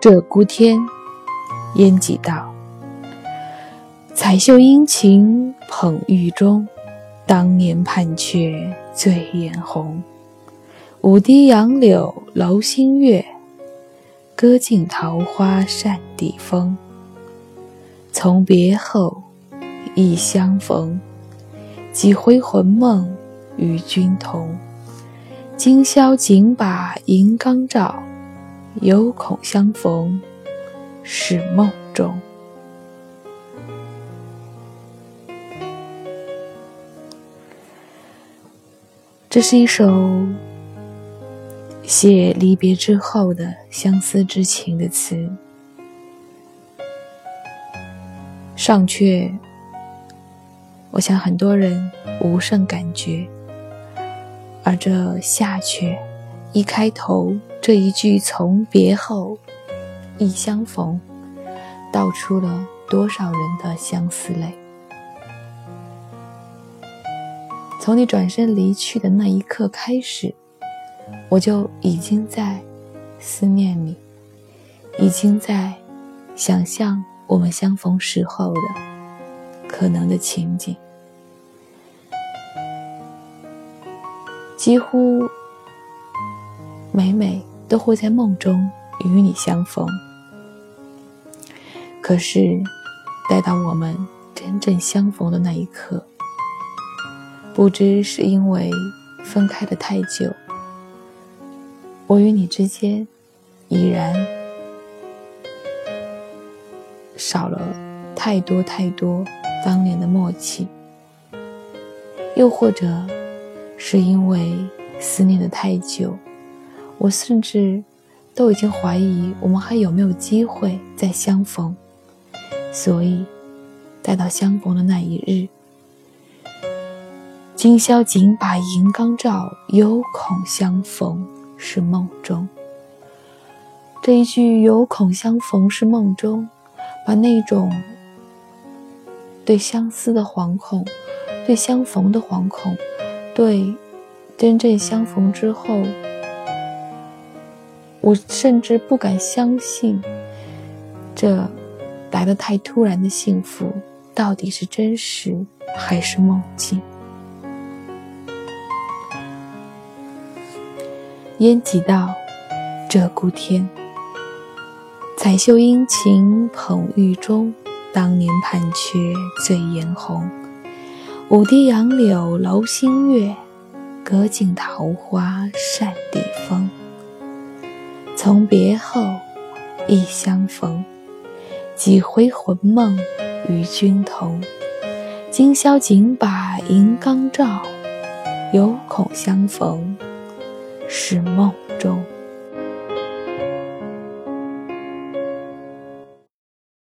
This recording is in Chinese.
鹧鸪天，烟几道。彩袖殷勤捧玉钟，当年盼却醉眼红。舞堤杨柳楼新月，歌尽桃花扇底风。从别后，忆相逢，几回魂梦与君同。今宵仅把银缸照，犹恐相逢是梦中。这是一首写离别之后的相思之情的词。上阙，我想很多人无甚感觉，而这下阙一开头这一句“从别后，忆相逢”，道出了多少人的相思泪。从你转身离去的那一刻开始，我就已经在思念你，已经在想象我们相逢时候的可能的情景，几乎每每都会在梦中与你相逢。可是，待到我们真正相逢的那一刻，不知是因为分开的太久，我与你之间已然少了太多太多当年的默契，又或者是因为思念的太久，我甚至都已经怀疑我们还有没有机会再相逢，所以待到相逢的那一日。今宵仅把银缸照，犹恐相逢是梦中。这一句“犹恐相逢是梦中”，把那种对相思的惶恐、对相逢的惶恐、对真正相逢之后，我甚至不敢相信，这来的太突然的幸福，到底是真实还是梦境？烟几道，鹧鸪天。彩袖殷勤捧玉钟，当年盼却醉颜红。舞堤杨柳楼新月，歌尽桃花扇底风。从别后，忆相逢，几回魂梦与君同。今宵仅把银缸照，犹恐相逢。是梦中。